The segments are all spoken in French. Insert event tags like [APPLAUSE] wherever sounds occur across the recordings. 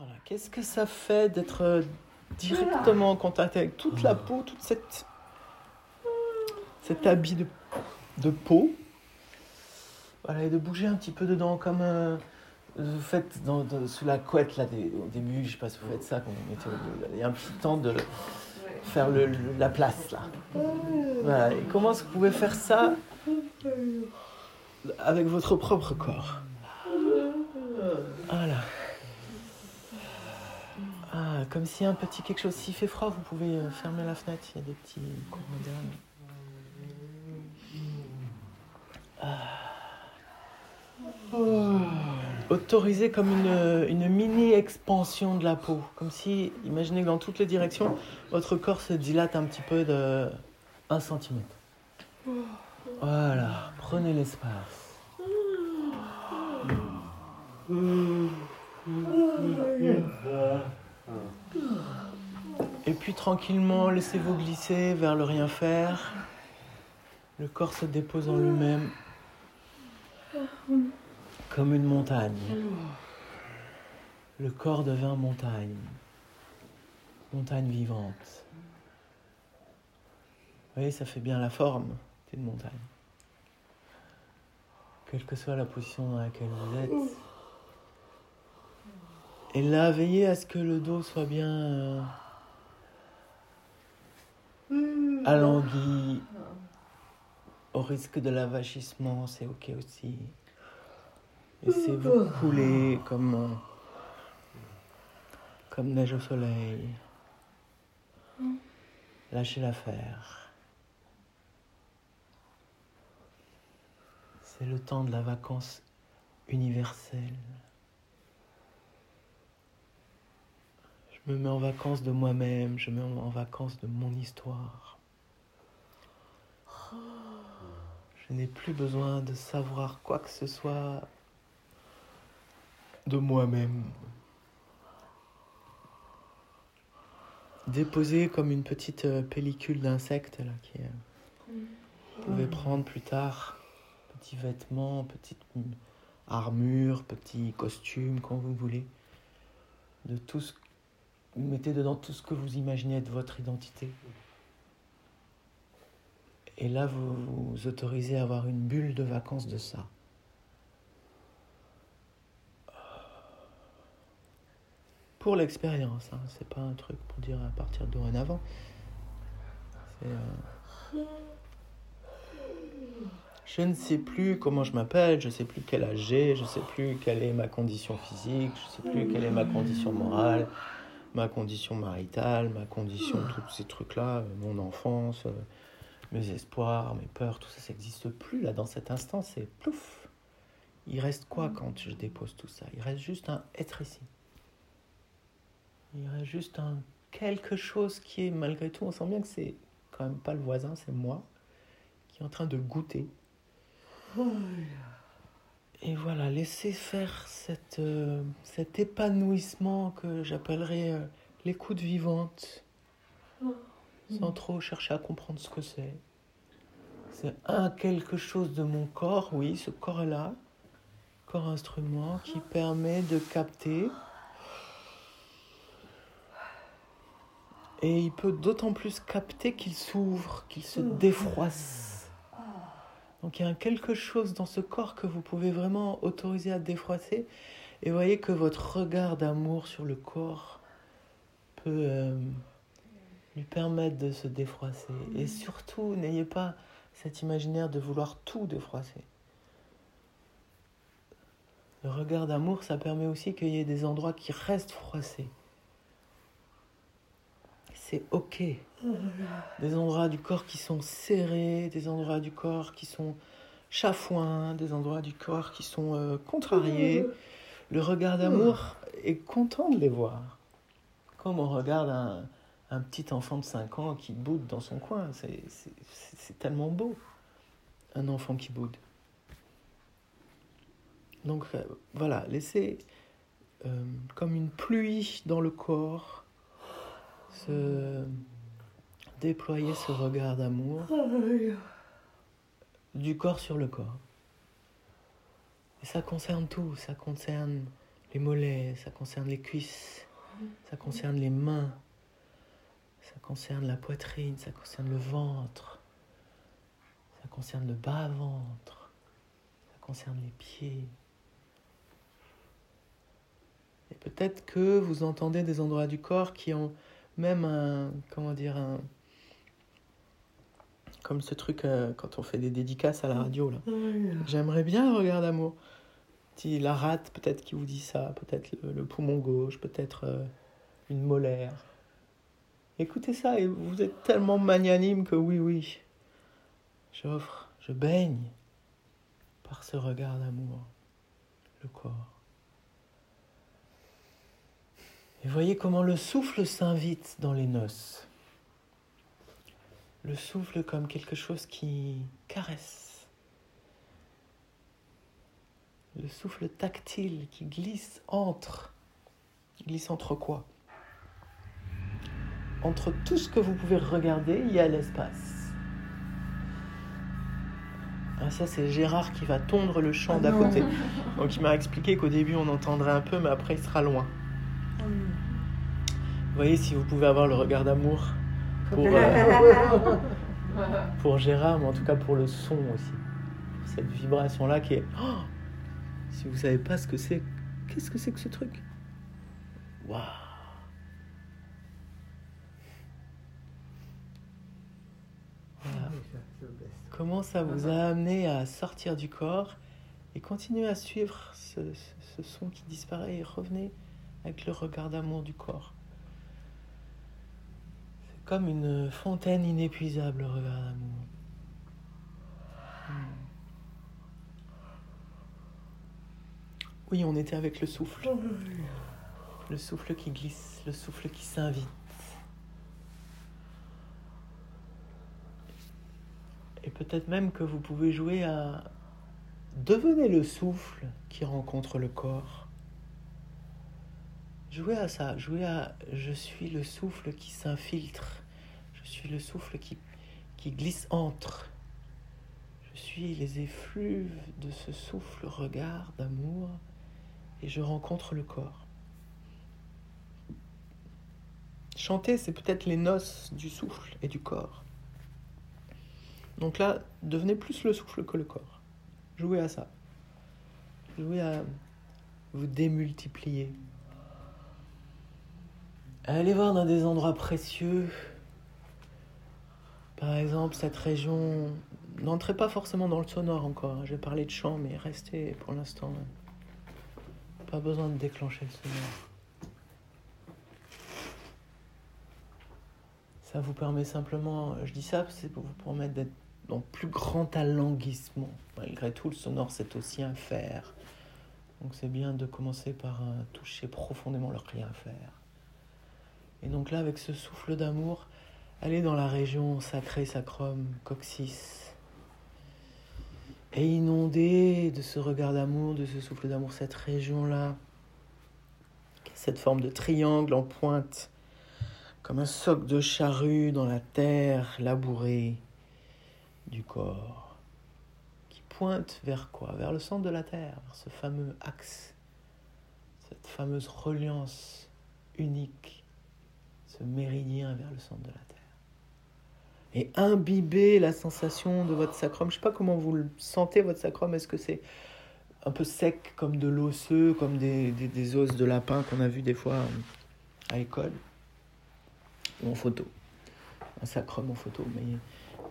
Voilà. Qu'est-ce que ça fait d'être directement en contact avec toute la peau, toute cette cet habit de, de peau? Voilà, et de bouger un petit peu dedans comme euh, vous faites dans, sous la couette là, des- au début, je sais pas si vous faites ça quand vous mettez au- il y a un petit temps de faire le- le- la place là. Voilà, et comment est-ce que vous pouvez faire ça avec votre propre corps? Voilà. Comme si un petit quelque chose, s'il fait froid, vous pouvez euh, fermer la fenêtre, il y a des petits courants d'air. Autorisé comme une, une mini expansion de la peau. Comme si, imaginez que dans toutes les directions, votre corps se dilate un petit peu de 1 cm. Voilà, prenez l'espace. Et puis tranquillement, laissez-vous glisser vers le rien faire. Le corps se dépose en lui-même comme une montagne. Le corps devient montagne. Montagne vivante. Vous voyez, ça fait bien la forme d'une montagne. Quelle que soit la position dans laquelle vous êtes. Et là, veillez à ce que le dos soit bien euh, alangui. Au risque de l'avachissement, c'est ok aussi. Laissez-vous couler comme, euh, comme neige au soleil. Lâchez l'affaire. C'est le temps de la vacance universelle. Me mets en vacances de moi-même, je me mets en vacances de mon histoire. Je n'ai plus besoin de savoir quoi que ce soit de moi-même. Déposé comme une petite euh, pellicule d'insecte là qui euh, vous pouvez prendre plus tard. Petits vêtements, petite mm, armure, petit costume, quand vous voulez. De tout ce mettez dedans tout ce que vous imaginez être votre identité. Et là, vous vous autorisez à avoir une bulle de vacances de ça. Pour l'expérience, hein. c'est pas un truc pour dire à partir de dorénavant. Euh, Je ne sais plus comment je m'appelle, je ne sais plus quel âge j'ai, je ne sais plus quelle est ma condition physique, je ne sais plus quelle est ma condition morale, ma condition maritale, ma condition, tous ces trucs-là, euh, mon enfance, euh, mes espoirs, mes peurs, tout ça, ça n'existe plus là dans cet instant, c'est plouf. Il reste quoi quand je dépose tout ça? Il reste juste un être ici. Il reste juste un quelque chose qui est malgré tout, on sent bien que c'est quand même pas le voisin, c'est moi qui est en train de goûter. Et voilà, laissez faire cette, euh, cet épanouissement que j'appellerais euh, l'écoute vivante, sans trop chercher à comprendre ce que c'est. C'est un quelque chose de mon corps, oui, ce corps-là, corps instrument, qui permet de capter. Et il peut d'autant plus capter qu'il s'ouvre, qu'il se défroisse. Donc il y a quelque chose dans ce corps que vous pouvez vraiment autoriser à défroisser. Et voyez que votre regard d'amour sur le corps peut euh, lui permettre de se défroisser. Et surtout, n'ayez pas cet imaginaire de vouloir tout défroisser. Le regard d'amour, ça permet aussi qu'il y ait des endroits qui restent froissés. C'est ok. Des endroits du corps qui sont serrés, des endroits du corps qui sont chafouins, des endroits du corps qui sont euh, contrariés. Le regard d'amour est content de les voir. Comme on regarde un, un petit enfant de 5 ans qui boude dans son coin. C'est tellement beau, un enfant qui boude. Donc euh, voilà, laissez euh, comme une pluie dans le corps se déployer ce regard d'amour du corps sur le corps. Et ça concerne tout, ça concerne les mollets, ça concerne les cuisses, ça concerne les mains, ça concerne la poitrine, ça concerne le ventre, ça concerne le bas-ventre, ça concerne les pieds. Et peut-être que vous entendez des endroits du corps qui ont même un, comment dire, un, comme ce truc euh, quand on fait des dédicaces à la radio là. J'aimerais bien un regard d'amour. La rate, peut-être qui vous dit ça, peut-être le, poumon gauche, peut-être euh, une molaire. Écoutez ça et vous êtes tellement magnanime que oui, oui, j'offre, je baigne par ce regard d'amour le corps. Et voyez comment le souffle s'invite dans les noces. Le souffle comme quelque chose qui caresse. Le souffle tactile qui glisse entre. Glisse entre quoi? Entre tout ce que vous pouvez regarder, il y a l'espace. Ah, ça, c'est Gérard qui va tondre le champ d'à côté. [LAUGHS] Donc, il m'a expliqué qu'au début, on entendrait un peu, mais après, il sera loin. Vous voyez, si vous pouvez avoir le regard d'amour pour, euh, [LAUGHS] pour Gérard, mais en tout cas pour le son aussi. Cette vibration-là qui est... Oh si vous savez pas ce que c'est, qu'est-ce que c'est que ce truc? Waouh. Comment ça vous a amené à sortir du corps et continuer à suivre ce, ce son qui disparaît et revenez avec le regard d'amour du corps. C'est comme une fontaine inépuisable, le regard d'amour. Hmm. Oui, on était avec le souffle. Le souffle qui glisse, le souffle qui s'invite. Et peut-être même que vous pouvez jouer à devenir le souffle qui rencontre le corps. Jouez à ça, jouez à je suis le souffle qui s'infiltre, je suis le souffle qui, glisse entre, je suis les effluves de ce souffle regard d'amour et je rencontre le corps. Chanter, c'est peut-être les noces du souffle et du corps. Donc là, devenez plus le souffle que le corps. Jouez à ça. Jouez à vous démultiplier. Allez voir dans des endroits précieux. Par exemple, cette région. N'entrez pas forcément dans le sonore encore. Hein. J'ai parlé de chant, mais restez pour l'instant. Pas besoin de déclencher le sonore. Ça vous permet simplement. Je dis ça, c'est pour vous permettre d'être dans plus grand alanguissement. Malgré tout, le sonore, c'est aussi un faire. Donc c'est bien de commencer par toucher profondément le rien faire. Et donc là, avec ce souffle d'amour, allez dans la région sacrée, sacrum, coccyx. Et inonder de ce regard d'amour, de ce souffle d'amour, cette région-là, cette forme de triangle en pointe, comme un soc de charrue dans la terre labourée du corps, qui pointe vers quoi? Vers le centre de la terre, vers ce fameux axe, cette fameuse reliance unique méridien vers le centre de la Terre. Et imbiber la sensation de votre sacrum. Je ne sais pas comment vous le sentez, votre sacrum. Est-ce que c'est un peu sec comme de l'osseux, comme des, os de lapin qu'on a vu des fois à l'école? Ou en photo? Un sacrum en photo. Mais,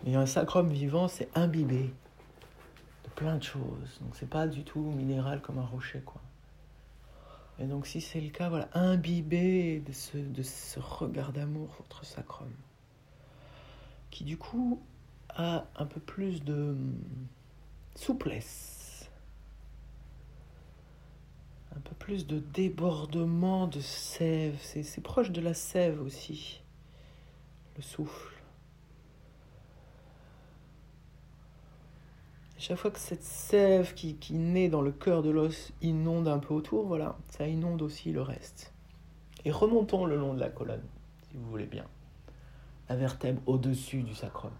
mais un sacrum vivant, c'est imbibé de plein de choses. Donc c'est pas du tout minéral comme un rocher, quoi. Et donc si c'est le cas, voilà, imbibez de ce, de ce regard d'amour votre sacrum, qui du coup a un peu plus de souplesse, un peu plus de débordement de sève, c'est proche de la sève aussi, le souffle. Chaque fois que cette sève qui, naît dans le cœur de l'os inonde un peu autour, voilà, ça inonde aussi le reste. Et remontons le long de la colonne, si vous voulez bien. La vertèbre au-dessus du sacrum.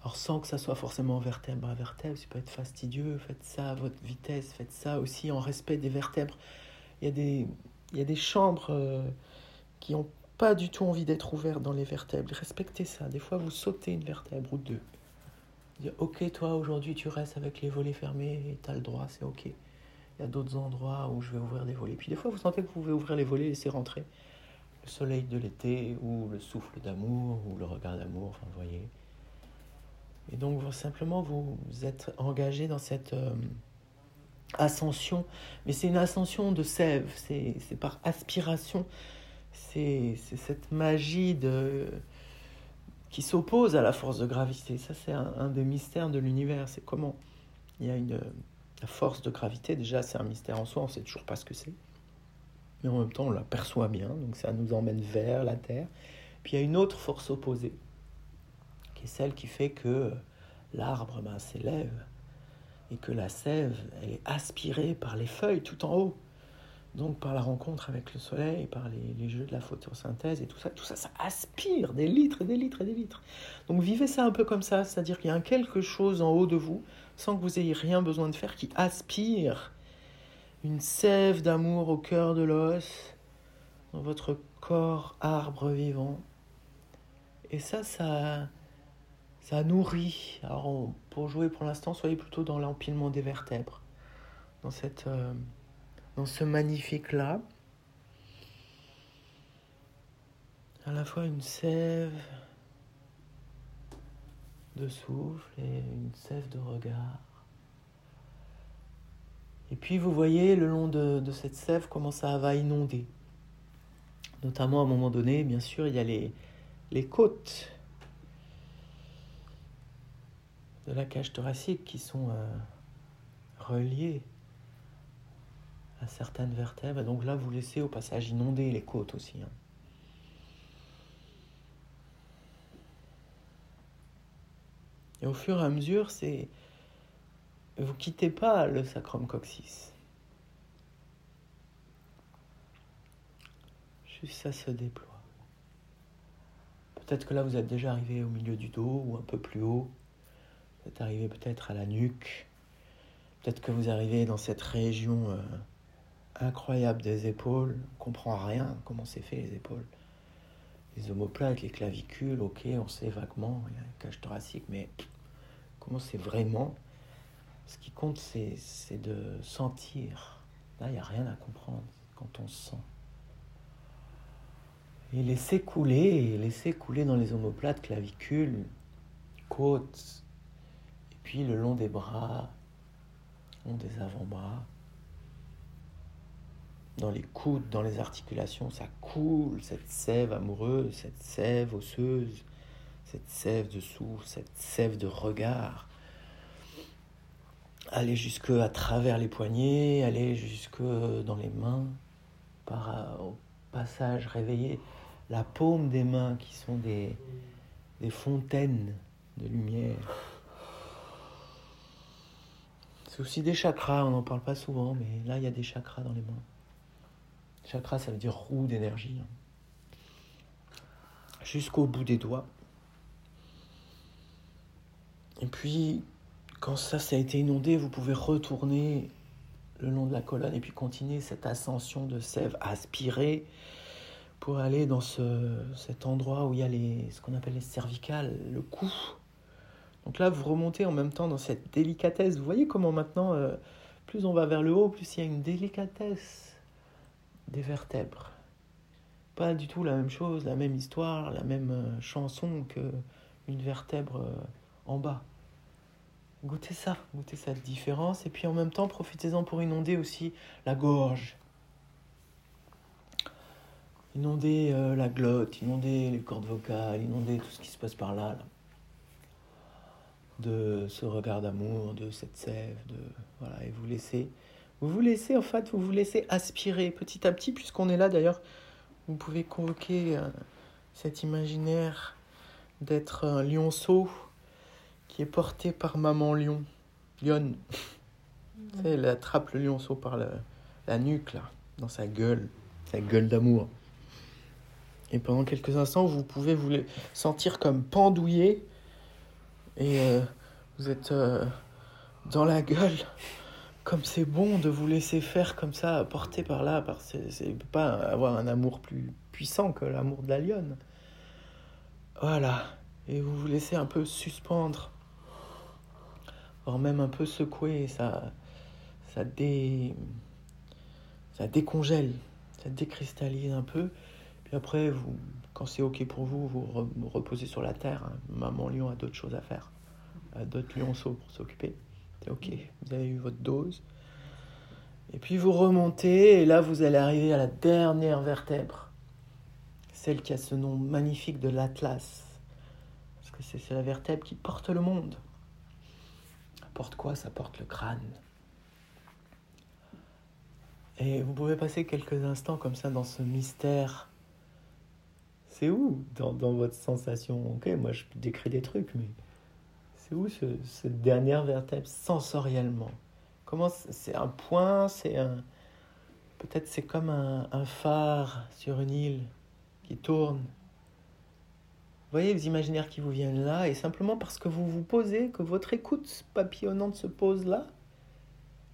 Alors sans que ça soit forcément vertèbre à vertèbre, ça peut être fastidieux, faites ça à votre vitesse, faites ça aussi en respect des vertèbres. Il y a des, il y a des chambres euh, qui n'ont pas du tout envie d'être ouvertes dans les vertèbres. Respectez ça. Des fois, vous sautez une vertèbre ou deux. Dire, ok, toi, aujourd'hui, tu restes avec les volets fermés, tu as le droit, c'est ok. Il y a d'autres endroits où je vais ouvrir des volets. Puis des fois, vous sentez que vous pouvez ouvrir les volets et laisser rentrer le soleil de l'été ou le souffle d'amour ou le regard d'amour, enfin, vous voyez. Et donc, vous, simplement, vous, êtes engagé dans cette euh, ascension. Mais c'est une ascension de sève, c'est par aspiration. C'est cette magie de, qui s'oppose à la force de gravité. Ça, c'est un, des mystères de l'univers. C'est comment il y a une la force de gravité. Déjà, c'est un mystère en soi, on ne sait toujours pas ce que c'est. Mais en même temps, on l'aperçoit bien, donc ça nous emmène vers la Terre. Puis il y a une autre force opposée, qui est celle qui fait que l'arbre ben, s'élève et que la sève, est aspirée par les feuilles tout en haut. Donc par la rencontre avec le soleil, par les, jeux de la photosynthèse et tout ça, tout ça, ça aspire des litres et des litres et des litres. Donc vivez ça un peu comme ça, c'est-à-dire qu'il y a quelque chose en haut de vous, sans que vous ayez rien besoin de faire, qui aspire une sève d'amour au cœur de l'os, dans votre corps arbre vivant. Et ça, ça, ça nourrit. Alors pour jouer pour l'instant, soyez plutôt dans l'empilement des vertèbres, dans cette... Euh, dans ce magnifique-là. À la fois une sève de souffle et une sève de regard. Et puis vous voyez le long de, cette sève comment ça va inonder. Notamment à un moment donné, bien sûr, il y a les, les côtes de la cage thoracique qui sont euh, reliées certaines vertèbres. Donc là, vous laissez au passage inonder les côtes aussi. Hein. Et au fur et à mesure, c'est vous quittez pas le sacrum coccyx. Juste ça se déploie. Peut-être que là vous êtes déjà arrivé au milieu du dos ou un peu plus haut. Vous êtes arrivé peut-être à la nuque. Peut-être que vous arrivez dans cette région euh, incroyable des épaules. On comprend rien comment c'est fait les épaules. Les omoplates, les clavicules, ok, on sait vaguement, il y a une cage thoracique, mais comment c'est vraiment? Ce qui compte, c'est de sentir. Là, il n'y a rien à comprendre quand on sent. Et laisser couler, laisser couler dans les omoplates, clavicules, côtes, et puis le long des bras, le long des avant-bras dans les coudes, dans les articulations, ça coule, cette sève amoureuse, cette sève osseuse, cette sève de souffle, cette sève de regard. Aller jusque à travers les poignets, aller jusque dans les mains, au passage réveiller la paume des mains qui sont des, des fontaines de lumière. C'est aussi des chakras, on n'en parle pas souvent, mais là il y a des chakras dans les mains. Chakra, ça veut dire roue d'énergie. Jusqu'au bout des doigts. Et puis, quand ça, ça a été inondé, vous pouvez retourner le long de la colonne et puis continuer cette ascension de sève aspirée pour aller dans ce, cet endroit où il y a ce qu'on appelle les cervicales, le cou. Donc là, vous remontez en même temps dans cette délicatesse. Vous voyez comment maintenant, euh, plus on va vers le haut, plus il y a une délicatesse des vertèbres. Pas du tout la même chose, la même histoire, la même euh, chanson que une vertèbre euh, en bas. Goûtez ça, goûtez cette différence, et puis en même temps, profitez-en pour inonder aussi la gorge. Inonder euh, la glotte, inonder les cordes vocales, inonder tout ce qui se passe par là. De ce regard d'amour, de cette sève, de voilà, et vous laissez vous vous laissez, en fait, vous vous laissez aspirer petit à petit, puisqu'on est là d'ailleurs. Vous pouvez convoquer euh, cet imaginaire d'être un lionceau qui est porté par maman lion, lionne. [LAUGHS] Elle attrape le lionceau par la, la nuque, là, dans sa gueule, sa gueule d'amour. Et pendant quelques instants, vous pouvez vous sentir comme pendouillé Et euh, vous êtes euh, dans la gueule. Comme c'est bon de vous laisser faire comme ça, porter par là. Par c'est pas avoir un amour plus puissant que l'amour de la lionne. Voilà. Et vous vous laissez un peu suspendre. Voire même un peu secouer. Ça, ça, dé, ça décongèle. Ça décristallise un peu. Puis après, vous, quand c'est OK pour vous, vous, reposez sur la terre. Hein. Maman lion a d'autres choses à faire. D'autres lionceaux pour s'occuper. OK. Vous avez eu votre dose. Et puis vous remontez, et là vous allez arriver à la dernière vertèbre. Celle qui a ce nom magnifique de l'Atlas. Parce que c'est la vertèbre qui porte le monde. Ça porte quoi? Ça porte le crâne. Et vous pouvez passer quelques instants comme ça dans ce mystère c'est où? Dans, dans, votre sensation? Ok, moi je décris des trucs, mais c'est où ce, cette dernière vertèbre sensoriellement? Comment c'est un point C'est un peut-être c'est comme un, phare sur une île qui tourne. Vous voyez les imaginaires qui vous viennent là, et simplement parce que vous vous posez, que votre écoute papillonnante se pose là,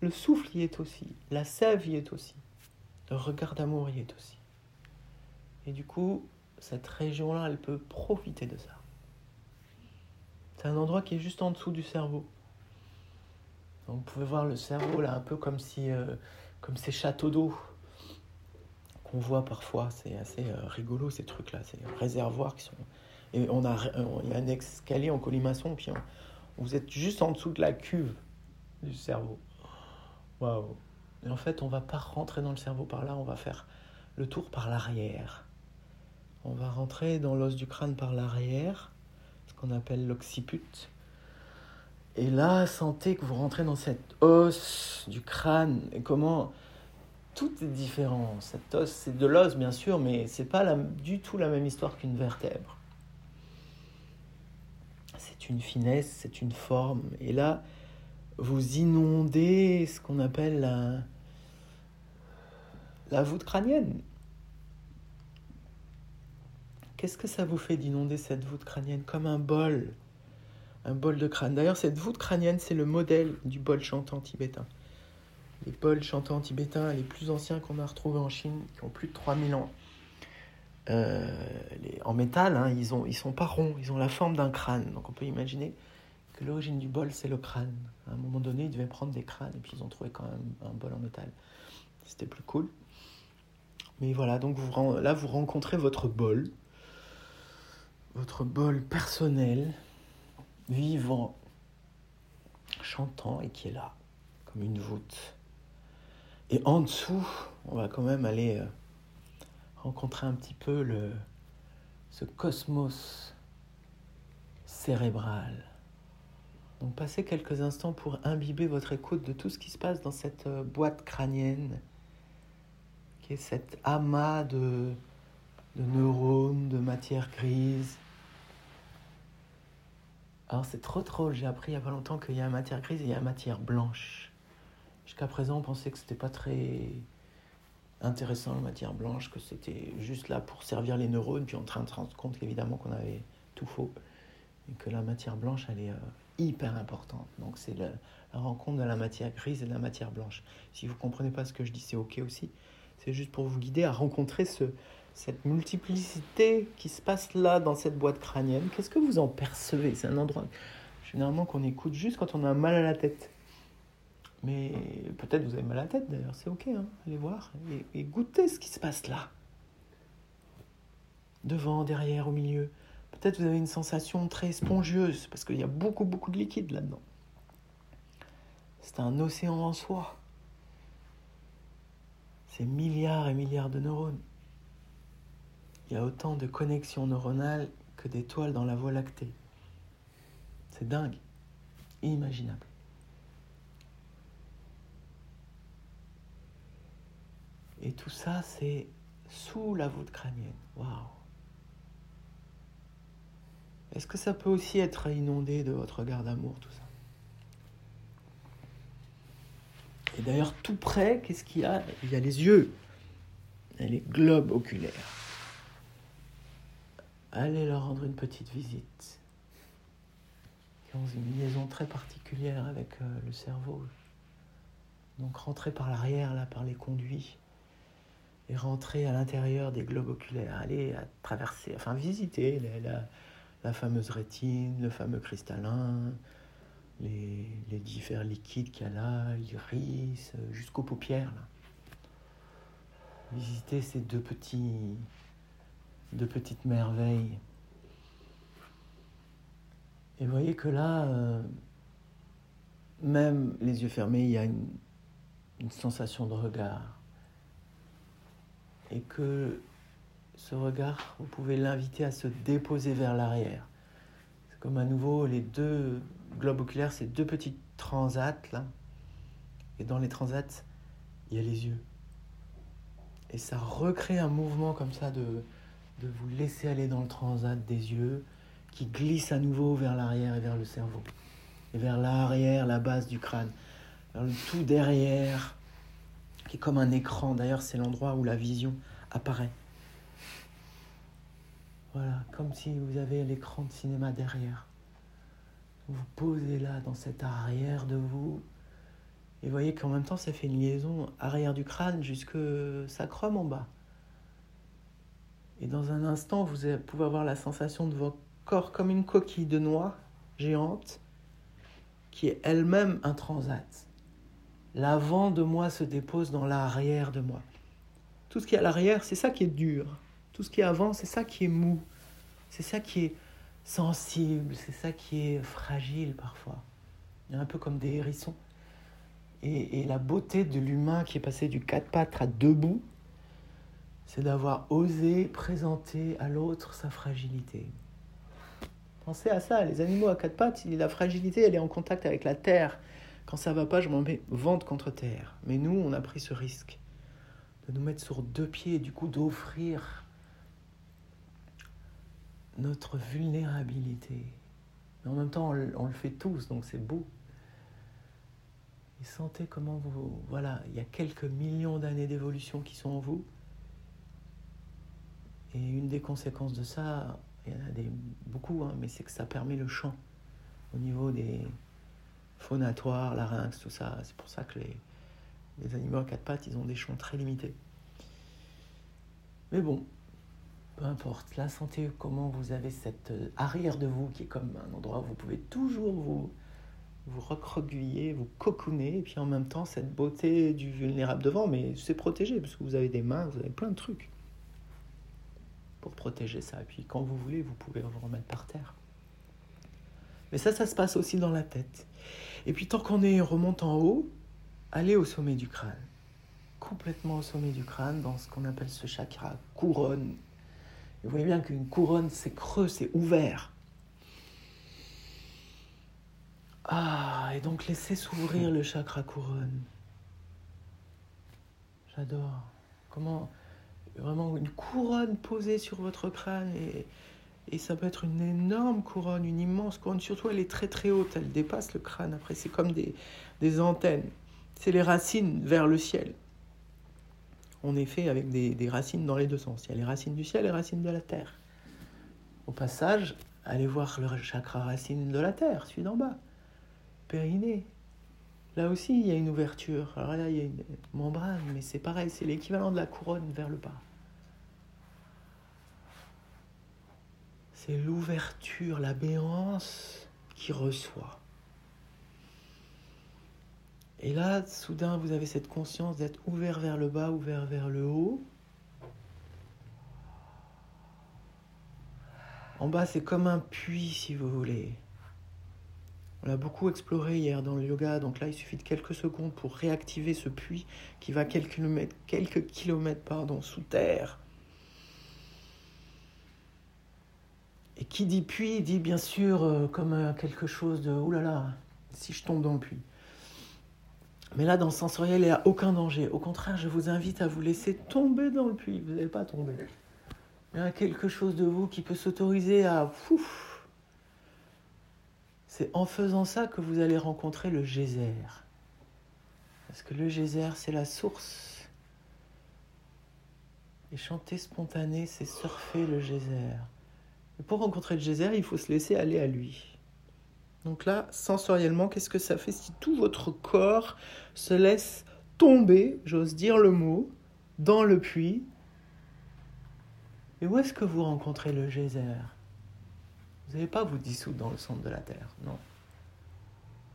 le souffle y est aussi, la sève y est aussi, le regard d'amour y est aussi. Et du coup, cette région-là, elle peut profiter de ça. C'est un endroit qui est juste en dessous du cerveau. Vous pouvez voir le cerveau là un peu comme si euh, comme ces châteaux d'eau qu'on voit parfois. C'est assez euh, rigolo ces trucs-là, ces réservoirs qui sont. Et on a, il y a un escalier en colimaçon, puis vous êtes juste en dessous de la cuve du cerveau. Waouh! Et en fait, on va pas rentrer dans le cerveau par là, on va faire le tour par l'arrière. On va rentrer dans l'os du crâne par l'arrière, qu'on appelle l'occiput. Et là, sentez que vous rentrez dans cet os du crâne et comment tout est différent. Cet os, c'est de l'os bien sûr, mais c'est pas du tout la même histoire qu'une vertèbre. C'est une finesse, c'est une forme. Et là, vous inondez ce qu'on appelle la voûte crânienne. Qu'est-ce que ça vous fait d'inonder cette voûte crânienne comme un bol Un bol de crâne? D'ailleurs, cette voûte crânienne, c'est le modèle du bol chantant tibétain. Les bols chantants tibétains, les plus anciens qu'on a retrouvés en Chine, qui ont plus de 3000 ans. Euh, en métal, hein, ils ne sont pas ronds, ils ont la forme d'un crâne. Donc on peut imaginer que l'origine du bol, c'est le crâne. À un moment donné, ils devaient prendre des crânes et puis ils ont trouvé quand même un bol en métal. C'était plus cool. Mais voilà, donc là, vous rencontrez votre bol votre bol personnel, vivant, chantant et qui est là, comme une voûte. Et en dessous, on va quand même aller euh, rencontrer un petit peu le, ce cosmos cérébral. Donc passez quelques instants pour imbiber votre écoute de tout ce qui se passe dans cette euh, boîte crânienne, qui est cet amas de, de neurones, de matière grise. Alors c'est trop trop, j'ai appris il n'y a pas longtemps qu'il y a la matière grise et il y a la matière blanche. Jusqu'à présent, on pensait que c'était pas très intéressant la matière blanche, que c'était juste là pour servir les neurones, puis en train de se rendre compte évidemment qu'on avait tout faux. Et que la matière blanche, elle est euh, hyper importante. Donc c'est la rencontre de la matière grise et de la matière blanche. Si vous ne comprenez pas ce que je dis, c'est ok aussi. C'est juste pour vous guider à rencontrer ce, cette multiplicité qui se passe là dans cette boîte crânienne, qu'est-ce que vous en percevez? C'est un endroit généralement qu'on écoute juste quand on a mal à la tête. Mais peut-être vous avez mal à la tête d'ailleurs, c'est ok, hein allez voir et, et goûtez ce qui se passe là. Devant, derrière, au milieu. Peut-être vous avez une sensation très spongieuse parce qu'il y a beaucoup, beaucoup de liquide là-dedans. C'est un océan en soi. C'est milliards et milliards de neurones. Il y a autant de connexions neuronales que d'étoiles dans la Voie lactée. C'est dingue, inimaginable. Et tout ça, c'est sous la voûte crânienne. Waouh! Est-ce que ça peut aussi être inondé de votre regard d'amour, tout ça? Et d'ailleurs, tout près, qu'est-ce qu'il y a? Il y a les yeux, il les globes oculaires allez leur rendre une petite visite. qui ont une liaison très particulière avec euh, le cerveau. Donc rentrer par l'arrière, là, par les conduits, et rentrer à l'intérieur des globes oculaires, aller à traverser, enfin visiter la, fameuse rétine, le fameux cristallin, les, les différents liquides qu'il y a là, l'iris, jusqu'aux paupières. Là. Visiter ces deux, petits, deux petites merveilles. Et voyez que là, euh, même les yeux fermés, il y a une, une sensation de regard. Et que ce regard, vous pouvez l'inviter à se déposer vers l'arrière. C'est comme à nouveau les deux globes oculaires, ces deux petites transats là. Et dans les transats, il y a les yeux. Et ça recrée un mouvement comme ça de, de vous laisser aller dans le transat des yeux qui glisse à nouveau vers l'arrière et vers le cerveau. Et vers l'arrière, la base du crâne le tout derrière, qui est comme un écran. D'ailleurs, c'est l'endroit où la vision apparaît. Voilà, comme si vous avez l'écran de cinéma derrière. Vous posez là, dans cet arrière de vous. Et voyez qu'en même temps, ça fait une liaison arrière du crâne jusque sacrum en bas. Et dans un instant, vous pouvez avoir la sensation de votre corps comme une coquille de noix géante qui est elle-même un transat. L'avant de moi se dépose dans l'arrière de moi. Tout ce qui est à l'arrière, c'est ça qui est dur. Tout ce qui est avant, c'est ça qui est mou. C'est ça qui est sensible, c'est ça qui est fragile parfois. Un peu comme des hérissons. Et, la beauté de l'humain qui est passé du quatre pattes à debout, c'est d'avoir osé présenter à l'autre sa fragilité. Pensez à ça, les animaux à quatre pattes, la fragilité, elle est en contact avec la terre. Quand ça va pas, je m'en mets vente contre terre. Mais nous, on a pris ce risque de nous mettre sur deux pieds et du coup d'offrir notre vulnérabilité. Mais en même temps, on, le fait tous, donc c'est beau. Et sentez comment vous... Voilà, il y a quelques millions d'années d'évolution qui sont en vous. Et une des conséquences de ça, il y en a des, beaucoup, hein, mais c'est que ça permet le chant au niveau des, phonatoire, larynx, tout ça. C'est pour ça que les, les animaux à quatre pattes, ils ont des chants très limités. Mais bon, peu importe, la santé, comment vous avez cette euh, arrière de vous qui est comme un endroit où vous pouvez toujours vous, vous recroqueviller, vous cocooner, et puis en même temps cette beauté du vulnérable devant, mais c'est protégé parce que vous avez des mains, vous avez plein de trucs pour protéger ça. Et puis quand vous voulez, vous pouvez vous remettre par terre. Mais ça, ça se passe aussi dans la tête. Et puis tant qu'on est remonte en haut, allez au sommet du crâne. Complètement au sommet du crâne, dans ce qu'on appelle ce chakra couronne. Vous voyez bien qu'une couronne, c'est creux, c'est ouvert. Ah, et donc laissez s'ouvrir le chakra couronne. J'adore. Comment vraiment une couronne posée sur votre crâne et, et ça peut être une énorme couronne, une immense couronne. Surtout, elle est très très haute, elle dépasse le crâne. Après, c'est comme des, des antennes. C'est les racines vers le ciel. On est fait avec des, des, racines dans les deux sens. Il y a les racines du ciel et les racines de la terre. Au passage, allez voir le chakra racine de la terre, celui d'en bas. Périnée. Là aussi, il y a une ouverture. Alors là, il y a une membrane, mais c'est pareil, c'est l'équivalent de la couronne vers le bas. L'ouverture, la béance qui reçoit. Et là, soudain, vous avez cette conscience d'être ouvert vers le bas, ouvert vers le haut. En bas, c'est comme un puits, si vous voulez. On l'a beaucoup exploré hier dans le yoga, donc là, il suffit de quelques secondes pour réactiver ce puits qui va quelques kilomètres, quelques kilomètres sous terre. Et qui dit puits dit bien sûr euh, comme euh, quelque chose de oulala, là là, si je tombe dans le puits. Mais là, dans le sensoriel, il n'y a aucun danger. Au contraire, je vous invite à vous laisser tomber dans le puits. Vous n'allez pas tomber. Il y a quelque chose de vous qui peut s'autoriser à... C'est en faisant ça que vous allez rencontrer le geyser. Parce que le geyser, c'est la source. Et chanter spontané, c'est surfer le geyser pour rencontrer le geyser, il faut se laisser aller à lui. Donc là, sensoriellement, qu'est-ce que ça fait si tout votre corps se laisse tomber, j'ose dire le mot, dans le puits? Et où est-ce que vous rencontrez le geyser? Vous n'allez pas vous dissoudre dans le centre de la Terre, non.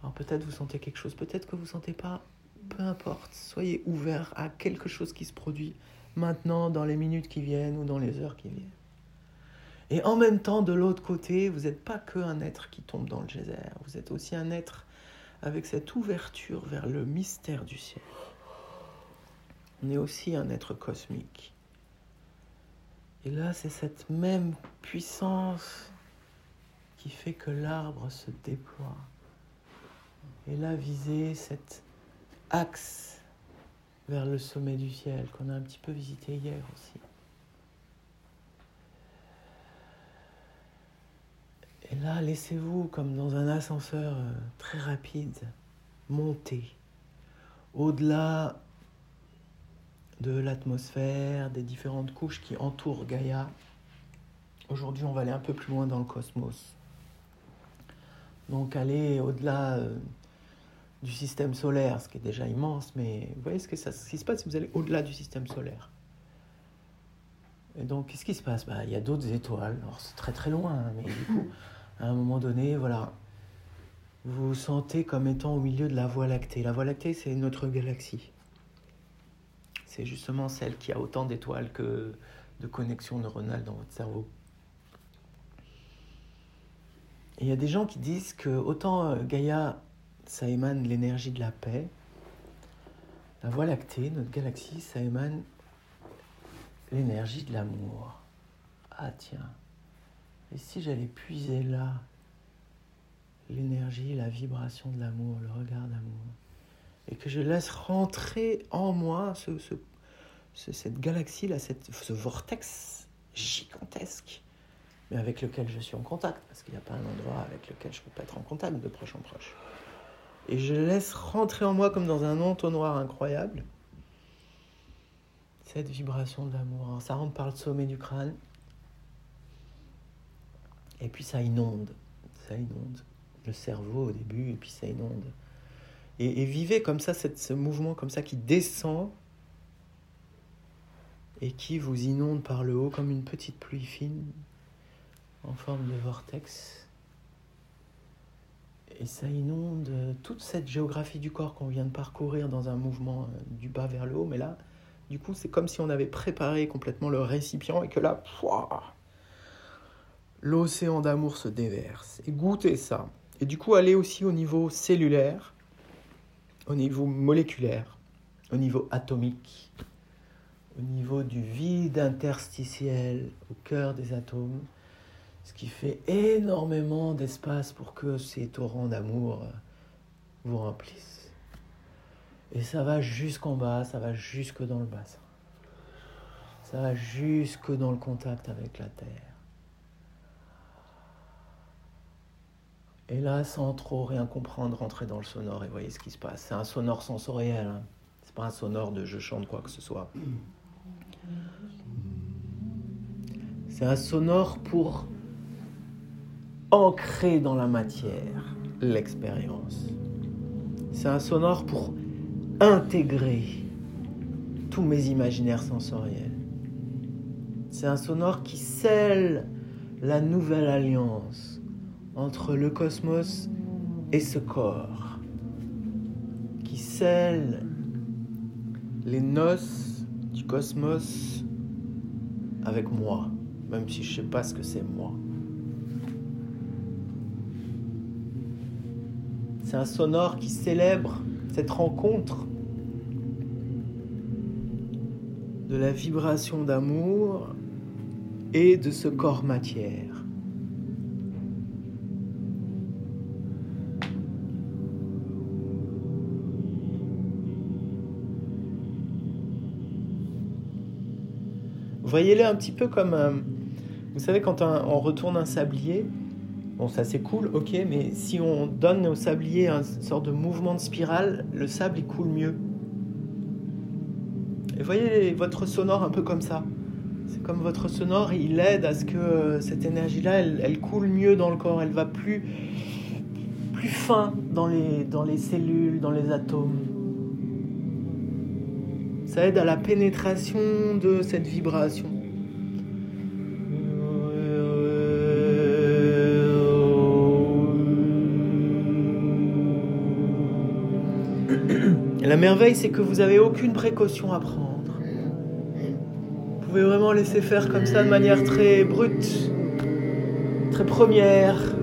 Alors peut-être vous sentez quelque chose, peut-être que vous ne sentez pas, peu importe. Soyez ouvert à quelque chose qui se produit maintenant, dans les minutes qui viennent ou dans les heures qui viennent. Et en même temps, de l'autre côté, vous n'êtes pas qu'un être qui tombe dans le geyser, vous êtes aussi un être avec cette ouverture vers le mystère du ciel. On est aussi un être cosmique. Et là, c'est cette même puissance qui fait que l'arbre se déploie. Et là, viser cet axe vers le sommet du ciel qu'on a un petit peu visité hier aussi. Et là, laissez-vous, comme dans un ascenseur euh, très rapide, monter au-delà de l'atmosphère, des différentes couches qui entourent Gaïa. Aujourd'hui, on va aller un peu plus loin dans le cosmos. Donc aller au-delà euh, du système solaire, ce qui est déjà immense, mais vous voyez ce, que ça, qui se passe si vous allez au-delà du système solaire. Et donc, qu'est-ce qui se passe? Bah, Il y a d'autres étoiles, alors c'est très très loin, hein, mais du coup, à un moment donné, voilà, vous vous sentez comme étant au milieu de la Voie lactée. La Voie lactée, c'est notre galaxie. C'est justement celle qui a autant d'étoiles que de connexions neuronales dans votre cerveau. Il y a des gens qui disent que autant euh, Gaïa, ça émane l'énergie de la paix, la Voie lactée, notre galaxie, ça émane l'énergie de l'amour. Ah tiens. Et si j'allais puiser là l'énergie, la vibration de l'amour, le regard d'amour, et que je laisse rentrer en moi ce, cette galaxie-là, ce vortex gigantesque, mais avec lequel je suis en contact, parce qu'il n'y a pas un endroit avec lequel je ne peux pas être en contact de proche en proche. Et je laisse rentrer en moi comme dans un entonnoir incroyable cette vibration d'amour. Ça rentre par le sommet du crâne, et puis ça inonde, ça inonde le cerveau au début, et puis ça inonde. Et, vivez comme ça, cette, ce mouvement comme ça qui descend et qui vous inonde par le haut comme une petite pluie fine en forme de vortex. Et ça inonde toute cette géographie du corps qu'on vient de parcourir dans un mouvement euh, du bas vers le haut. Mais là, du coup, c'est comme si on avait préparé complètement le récipient et que là, l'océan d'amour se déverse. Et goûtez ça. Et du coup, allez aussi au niveau cellulaire, au niveau moléculaire, au niveau atomique, au niveau du vide interstitiel, au cœur des atomes, ce qui fait énormément d'espace pour que ces torrents d'amour vous remplissent. Et ça va jusqu'en bas, ça va jusque dans le bassin. Ça va jusque dans le contact avec la terre. Et là, sans trop rien comprendre, rentrer dans le sonore et voyez ce qui se passe. C'est un sonore sensoriel. Hein. C'est pas un sonore de je chante quoi que ce soit. C'est un sonore pour ancrer dans la matière l'expérience. C'est un sonore pour intégrer tous mes imaginaires sensoriels. C'est un sonore qui scelle la nouvelle alliance entre le cosmos et ce corps, qui scelle les noces du cosmos avec moi, même si je ne sais pas ce que c'est moi. C'est un sonore qui célèbre cette rencontre de la vibration d'amour et de ce corps matière. Voyez-le un petit peu comme, euh, vous savez, quand on retourne un sablier, bon ça c'est cool, ok, mais si on donne au sablier une sorte de mouvement de spirale, le sable il coule mieux. Et voyez votre sonore un peu comme ça. C'est comme votre sonore, il aide à ce que cette énergie-là, elle, elle, coule mieux dans le corps, elle va plus plus fin dans les, dans les cellules, dans les atomes. Ça aide à la pénétration de cette vibration. La merveille, c'est que vous n'avez aucune précaution à prendre. Vous pouvez vraiment laisser faire comme ça de manière très brute, très première.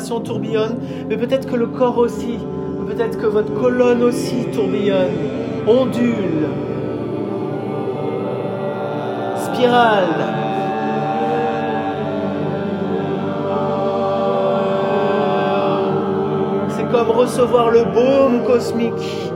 Tourbillonne, mais peut-être que le corps aussi, peut-être que votre colonne aussi tourbillonne, ondule, spirale. C'est comme recevoir le baume cosmique.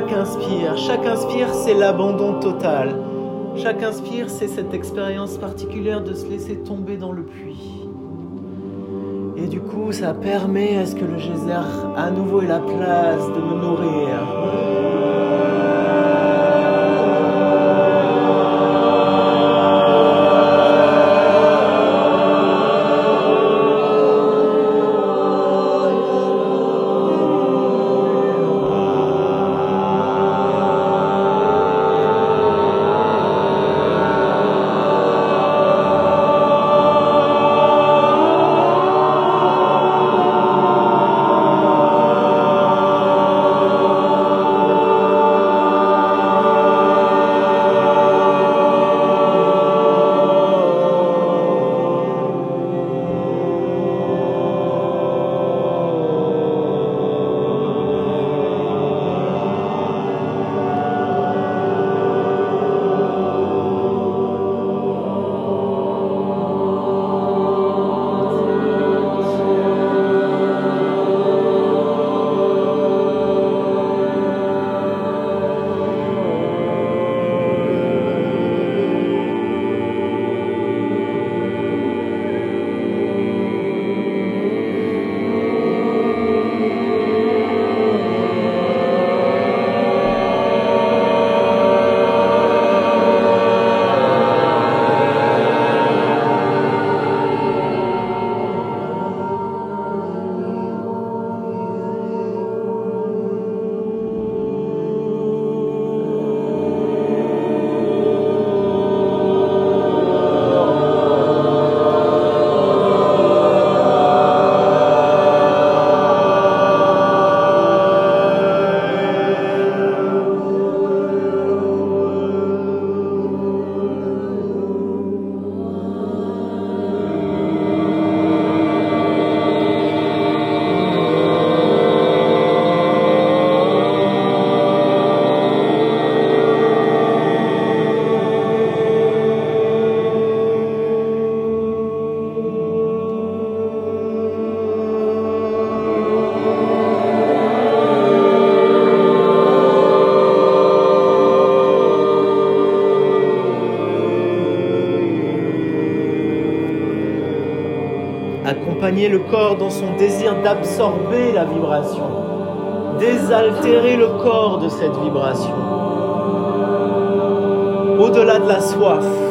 Chaque inspire Chaque inspire, c'est l'abandon total. Chaque inspire, c'est cette expérience particulière de se laisser tomber dans le puits. Et du coup, ça permet à ce que le geyser à nouveau ait la place de me nourrir. Le corps dans son désir d'absorber la vibration, désaltérer le corps de cette vibration, au-delà de la soif.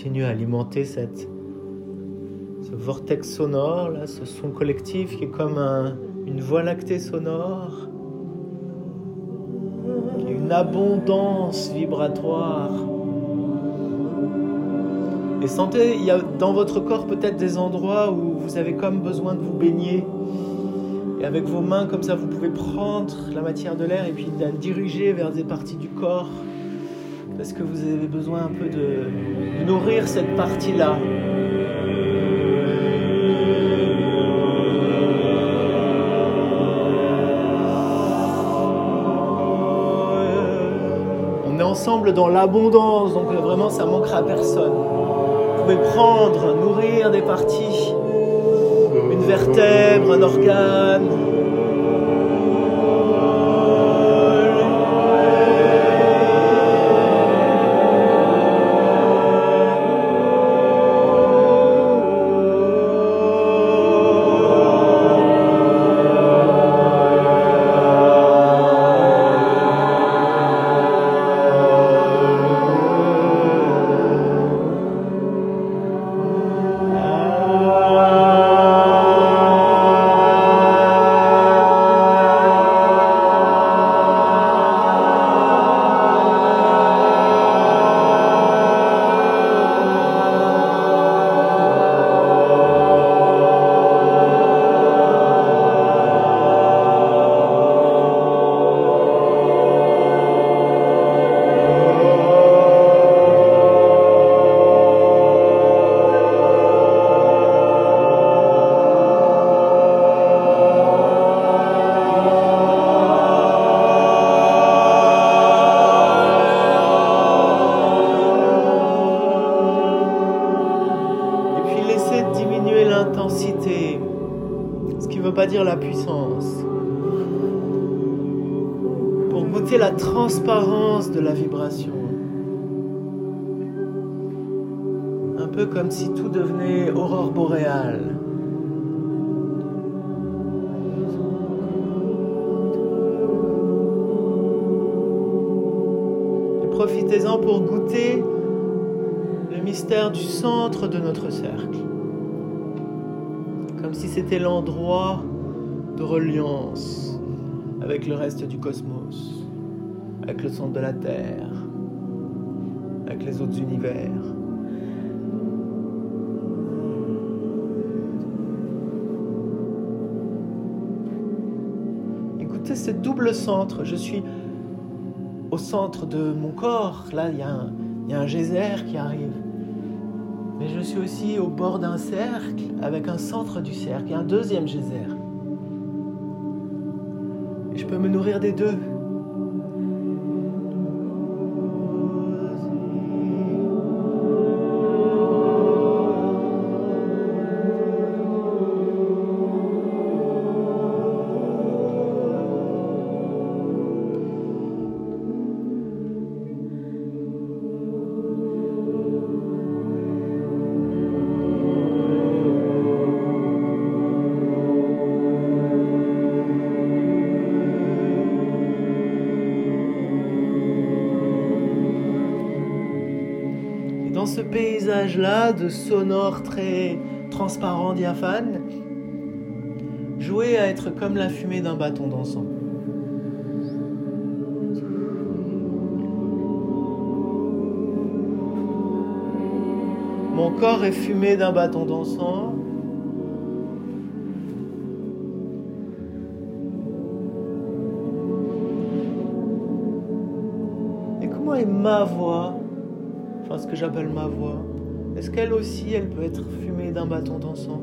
Continue à alimenter ce vortex sonore, là, ce son collectif qui est comme une voie lactée sonore, une abondance vibratoire. Et sentez, il y a dans votre corps peut-être des endroits où vous avez comme besoin de vous baigner. Et avec vos mains comme ça, vous pouvez prendre la matière de l'air et puis la diriger vers des parties du corps parce que vous avez besoin un peu de, nourrir cette partie-là? On est ensemble dans l'abondance, donc vraiment ça manquera à personne. Vous pouvez prendre, nourrir des parties, une vertèbre, un organe, l'intensité, ce qui ne veut pas dire la puissance, pour goûter la transparence de la vibration. Un peu comme si tout devenait aurore boréale. profitez-en pour goûter le mystère du centre de notre cercle. Si c'était l'endroit de reliance avec le reste du cosmos, avec le centre de la Terre, avec les autres univers. Écoutez, ce double centre. Je suis au centre de mon corps. Là, il y, y a un geyser qui arrive. Mais je suis aussi au bord d'un cercle, avec un centre du cercle et un deuxième geyser. Et je peux me nourrir des deux. Paysage-là de sonore très transparent, diaphane, jouer à être comme la fumée d'un bâton d'encens. Mon corps est fumé d'un bâton d'encens. Et comment est ma voix? Ce que j'appelle ma voix, est-ce qu'elle aussi, elle peut être fumée d'un bâton d'encens?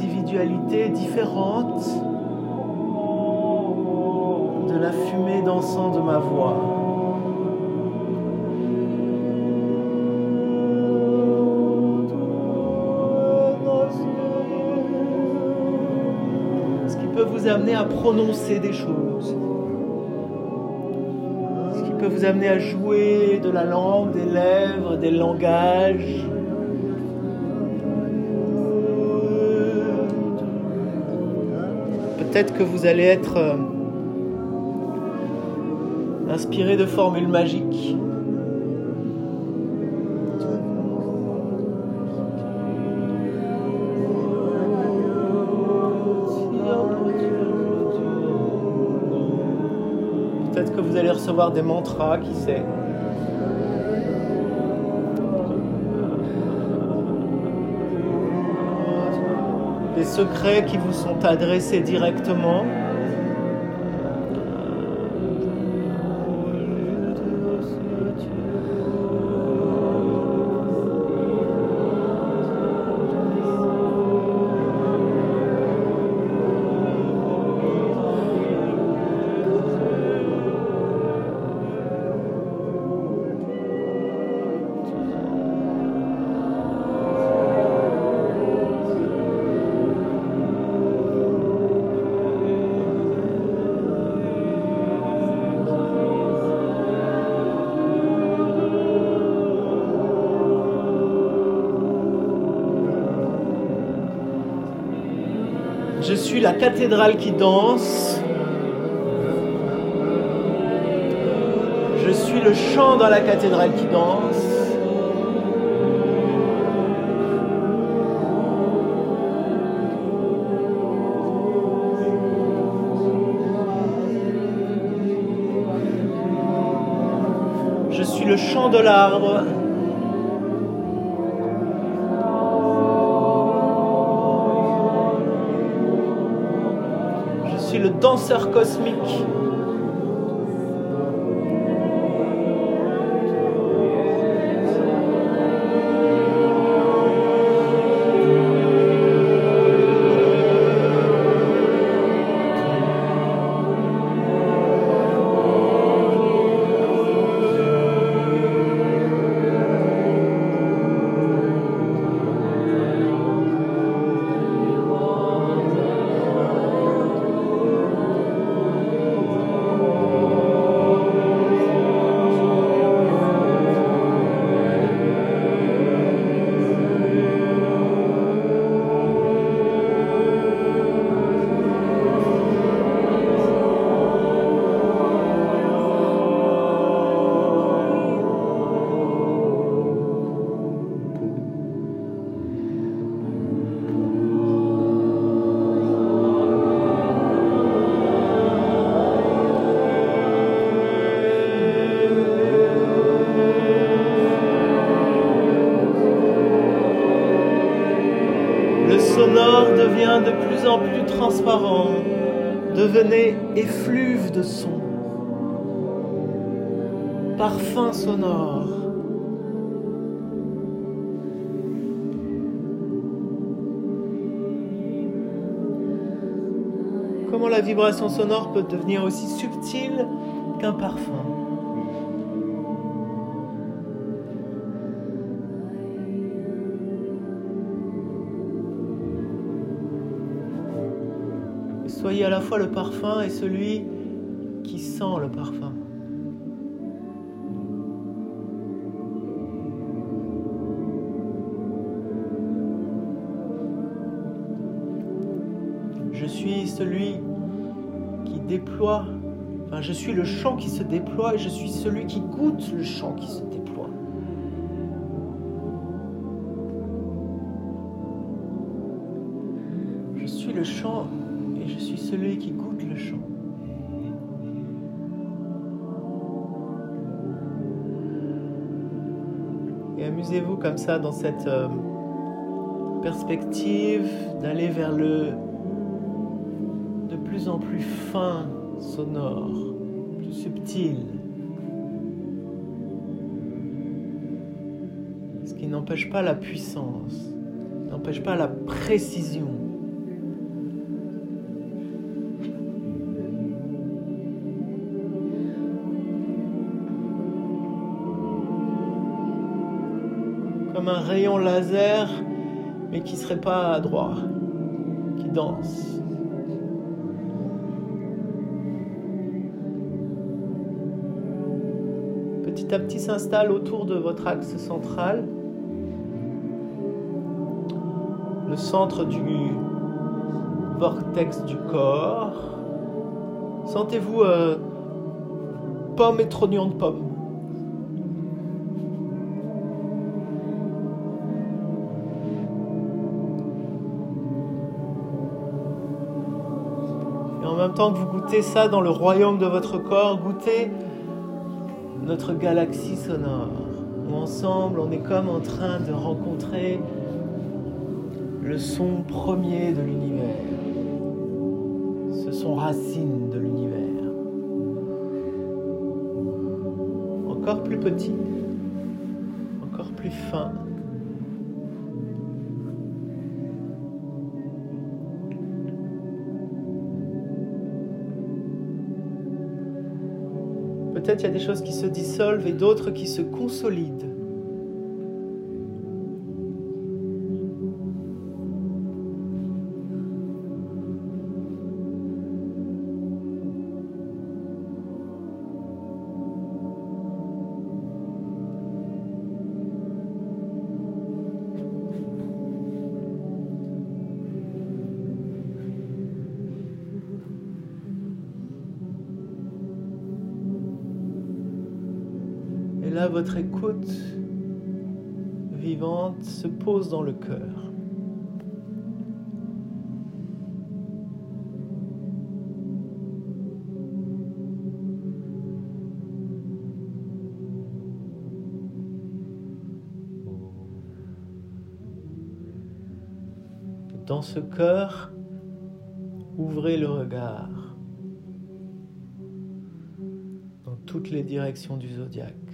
Cette individualité différente de la fumée d'encens de ma voix. Ce qui peut vous amener à prononcer des choses peut vous amener à jouer de la langue, des lèvres, des langages. Peut-être que vous allez être euh, inspiré de formules magiques. recevoir des mantras, qui sait. Des secrets qui vous sont adressés directement. Qui danse. Je suis le chant dans la cathédrale qui danse. Je suis le chant de l'arbre. Danseur cosmique. Sonore peut devenir aussi subtile qu'un parfum. Soyez à la fois le parfum et celui qui sent le parfum. Je suis celui déploie, enfin je suis le chant qui se déploie et je suis celui qui goûte le chant qui se déploie. Je suis le chant je suis celui qui goûte le chant. Et amusez-vous comme ça dans cette euh, perspective d'aller vers le plus fin sonore, plus subtil. Ce qui n'empêche pas la puissance, n'empêche pas la précision. comme un rayon laser, mais qui serait pas droit, qui danse. Petit s'installe autour de votre axe central, le centre du vortex du corps. Sentez-vous euh, pomme et trognon de pomme. même temps que vous goûtez ça dans le royaume de votre corps, goûtez notre galaxie sonore, où ensemble on est comme en train de rencontrer le son premier de l'univers, ce son racine de l'univers, encore plus petit, encore plus fin. Peut-être il y a des choses qui se dissolvent et d'autres qui se consolident. pose dans le cœur. Dans ce cœur, ouvrez le regard dans toutes les directions du zodiaque.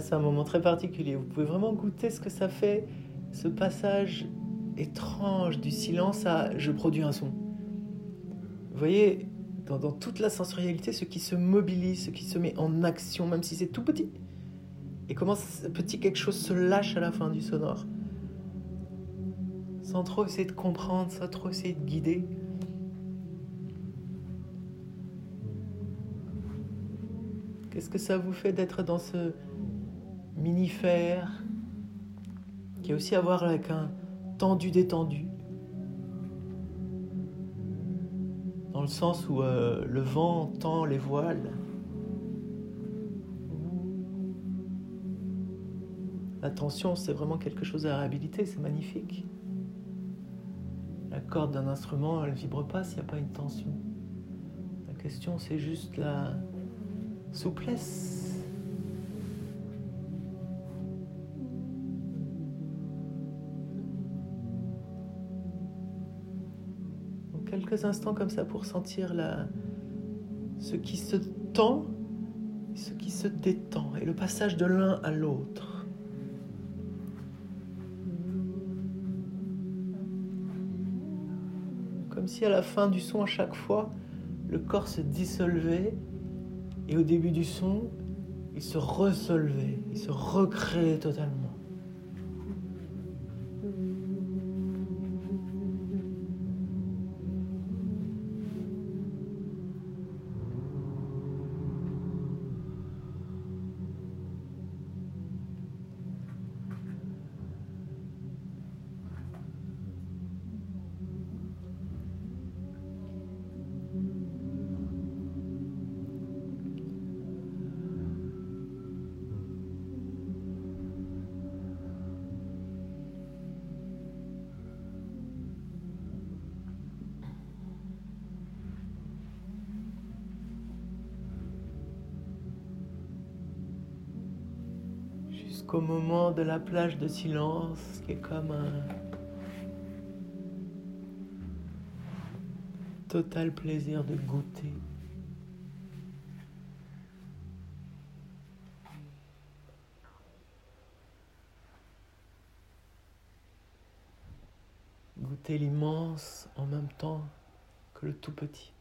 C'est un moment très particulier. Vous pouvez vraiment goûter ce que ça fait, ce passage étrange du silence à je produis un son. Vous voyez, dans, dans toute la sensorialité, ce qui se mobilise, ce qui se met en action, même si c'est tout petit. Et comment ce petit quelque chose se lâche à la fin du sonore. Sans trop essayer de comprendre, sans trop essayer de guider. Qu'est-ce que ça vous fait d'être dans ce, minifère, qui a aussi à voir avec un tendu détendu, dans le sens où euh, le vent tend les voiles. La tension, c'est vraiment quelque chose à réhabiliter, c'est magnifique. La corde d'un instrument, elle ne vibre pas s'il n'y a pas une tension. La question, c'est juste la souplesse. Instants comme ça pour sentir la, ce qui se tend, ce qui se détend, et le passage de l'un à l'autre. Comme si à la fin du son, à chaque fois, le corps se dissolvait, et au début du son, il se resolvait, il se recréait totalement. De la plage de silence qui est comme un total plaisir de goûter. Goûter l'immense en même temps que le tout petit.